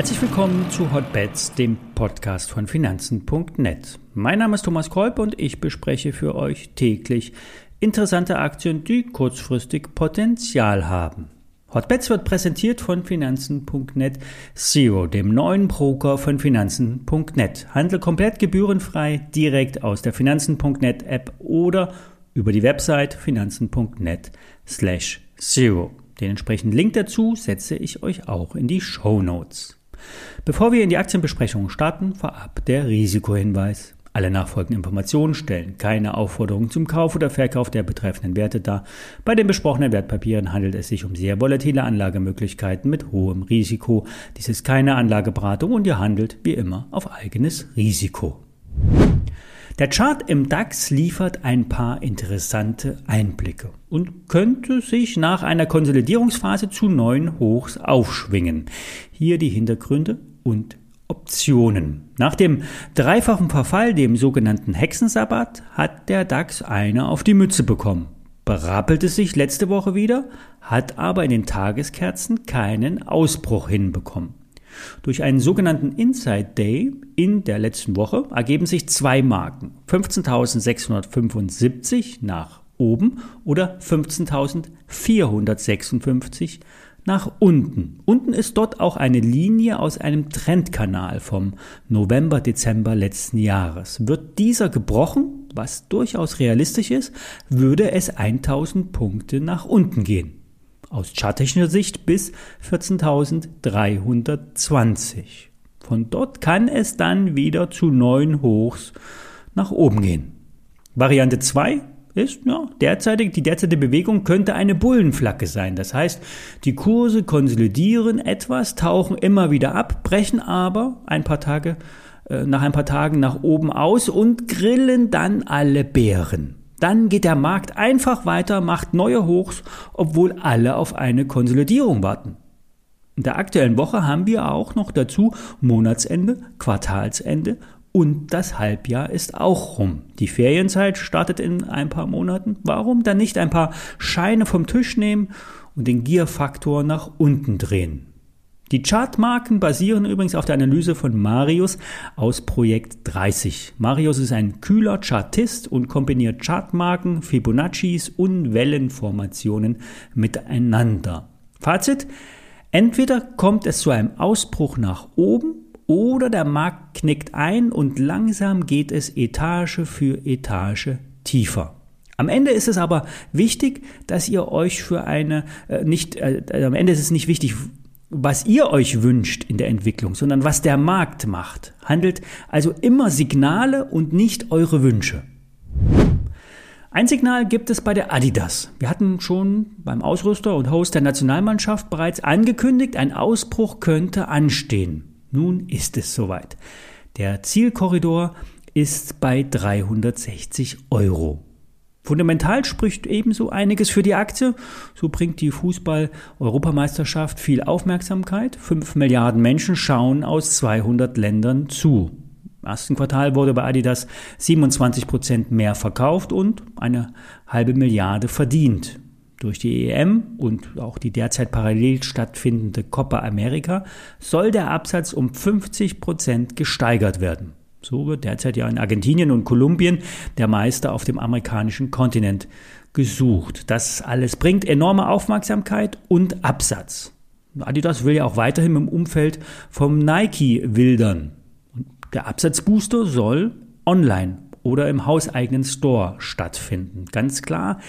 Herzlich willkommen zu Hotbets, dem Podcast von Finanzen.net. Mein Name ist Thomas Kolb und ich bespreche für euch täglich interessante Aktien, die kurzfristig Potenzial haben. Hotbets wird präsentiert von Finanzen.net Zero, dem neuen Broker von Finanzen.net. Handel komplett gebührenfrei direkt aus der Finanzen.net App oder über die Website finanzen.net slash zero. Den entsprechenden Link dazu setze ich euch auch in die Show Notes. Bevor wir in die Aktienbesprechung starten, vorab der Risikohinweis. Alle nachfolgenden Informationen stellen keine Aufforderung zum Kauf oder Verkauf der betreffenden Werte dar. Bei den besprochenen Wertpapieren handelt es sich um sehr volatile Anlagemöglichkeiten mit hohem Risiko. Dies ist keine Anlageberatung und ihr handelt wie immer auf eigenes Risiko. Der Chart im DAX liefert ein paar interessante Einblicke und könnte sich nach einer Konsolidierungsphase zu neuen Hochs aufschwingen. Hier die Hintergründe und Optionen. Nach dem dreifachen Verfall, dem sogenannten Hexensabbat, hat der DAX eine auf die Mütze bekommen. Berappelte sich letzte Woche wieder, hat aber in den Tageskerzen keinen Ausbruch hinbekommen. Durch einen sogenannten Inside Day in der letzten Woche ergeben sich zwei Marken. 15.675 nach oben oder 15.456 nach unten. Unten ist dort auch eine Linie aus einem Trendkanal vom November, Dezember letzten Jahres. Wird dieser gebrochen, was durchaus realistisch ist, würde es 1000 Punkte nach unten gehen aus charttechnischer Sicht bis 14.320. Von dort kann es dann wieder zu neuen Hochs nach oben gehen. Variante 2 ist, ja, derzeitig, die derzeitige Bewegung könnte eine Bullenflagge sein. Das heißt, die Kurse konsolidieren etwas, tauchen immer wieder ab, brechen aber ein paar Tage, äh, nach ein paar Tagen nach oben aus und grillen dann alle Bären. Dann geht der Markt einfach weiter, macht neue Hochs, obwohl alle auf eine Konsolidierung warten. In der aktuellen Woche haben wir auch noch dazu Monatsende, Quartalsende und das Halbjahr ist auch rum. Die Ferienzeit startet in ein paar Monaten. Warum dann nicht ein paar Scheine vom Tisch nehmen und den Gierfaktor nach unten drehen? Die Chartmarken basieren übrigens auf der Analyse von Marius aus Projekt 30. Marius ist ein kühler Chartist und kombiniert Chartmarken, Fibonaccis und Wellenformationen miteinander. Fazit, entweder kommt es zu einem Ausbruch nach oben oder der Markt knickt ein und langsam geht es Etage für Etage tiefer. Am Ende ist es aber wichtig, dass ihr euch für eine äh, nicht äh, am Ende ist es nicht wichtig, was ihr euch wünscht in der Entwicklung, sondern was der Markt macht. Handelt also immer Signale und nicht eure Wünsche. Ein Signal gibt es bei der Adidas. Wir hatten schon beim Ausrüster und Host der Nationalmannschaft bereits angekündigt, ein Ausbruch könnte anstehen. Nun ist es soweit. Der Zielkorridor ist bei 360 Euro. Fundamental spricht ebenso einiges für die Aktie. So bringt die Fußball-Europameisterschaft viel Aufmerksamkeit. Fünf Milliarden Menschen schauen aus 200 Ländern zu. Im ersten Quartal wurde bei Adidas 27 Prozent mehr verkauft und eine halbe Milliarde verdient. Durch die EM und auch die derzeit parallel stattfindende Copa America soll der Absatz um 50 Prozent gesteigert werden. So wird derzeit ja in Argentinien und Kolumbien der Meister auf dem amerikanischen Kontinent gesucht. Das alles bringt enorme Aufmerksamkeit und Absatz. Adidas will ja auch weiterhin im Umfeld vom Nike wildern. Und der Absatzbooster soll online oder im hauseigenen Store stattfinden. Ganz klar,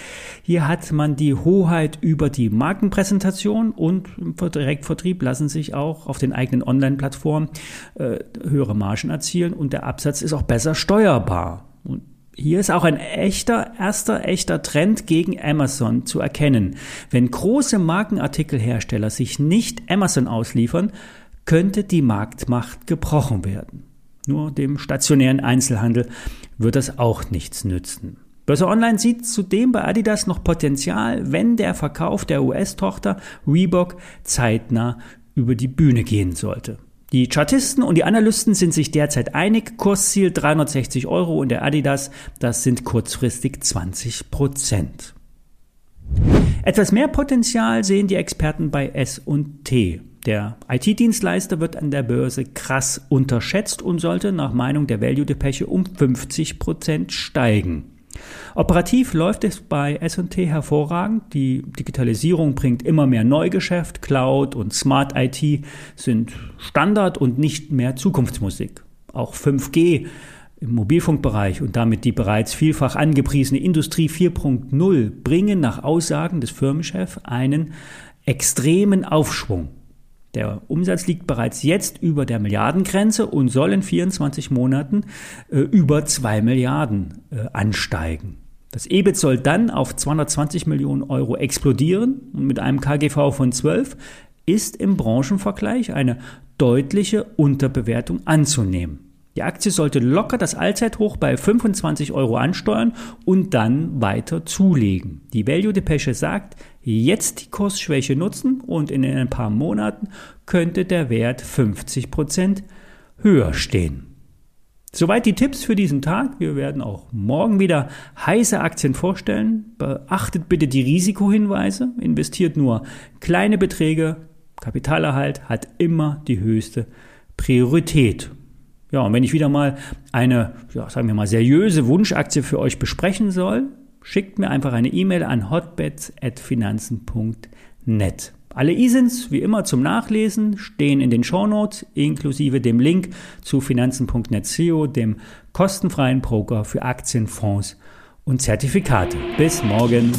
hier hat man die Hoheit über die Markenpräsentation und im Direktvertrieb lassen sich auch auf den eigenen Online-Plattformen äh, höhere Margen erzielen und der Absatz ist auch besser steuerbar. Und hier ist auch ein echter, erster echter Trend gegen Amazon zu erkennen. Wenn große Markenartikelhersteller sich nicht Amazon ausliefern, könnte die Marktmacht gebrochen werden. Nur dem stationären Einzelhandel wird das auch nichts nützen. Börse Online sieht zudem bei Adidas noch Potenzial, wenn der Verkauf der US-Tochter Reebok zeitnah über die Bühne gehen sollte. Die Chartisten und die Analysten sind sich derzeit einig, Kursziel 360 Euro und der Adidas, das sind kurzfristig 20 Prozent. Etwas mehr Potenzial sehen die Experten bei S&T. Der IT-Dienstleister wird an der Börse krass unterschätzt und sollte nach Meinung der Value Depeche um 50 Prozent steigen. Operativ läuft es bei S&T hervorragend. Die Digitalisierung bringt immer mehr Neugeschäft. Cloud und Smart IT sind Standard und nicht mehr Zukunftsmusik. Auch 5G im Mobilfunkbereich und damit die bereits vielfach angepriesene Industrie 4.0 bringen nach Aussagen des Firmenchefs einen extremen Aufschwung. Der Umsatz liegt bereits jetzt über der Milliardengrenze und soll in 24 Monaten äh, über 2 Milliarden äh, ansteigen. Das EBIT soll dann auf 220 Millionen Euro explodieren und mit einem KGV von 12 ist im Branchenvergleich eine deutliche Unterbewertung anzunehmen. Die Aktie sollte locker das Allzeithoch bei 25 Euro ansteuern und dann weiter zulegen. Die Value Depesche sagt, jetzt die Kursschwäche nutzen und in ein paar Monaten könnte der Wert 50 Prozent höher stehen. Soweit die Tipps für diesen Tag. Wir werden auch morgen wieder heiße Aktien vorstellen. Beachtet bitte die Risikohinweise. Investiert nur kleine Beträge. Kapitalerhalt hat immer die höchste Priorität. Ja, und wenn ich wieder mal eine, ja, sagen wir mal, seriöse Wunschaktie für euch besprechen soll, schickt mir einfach eine E-Mail an hotbets.finanzen.net. Alle ISINs, wie immer zum Nachlesen, stehen in den Shownotes, inklusive dem Link zu finanzen.net CEO, dem kostenfreien Broker für Aktien, Fonds und Zertifikate. Bis morgen.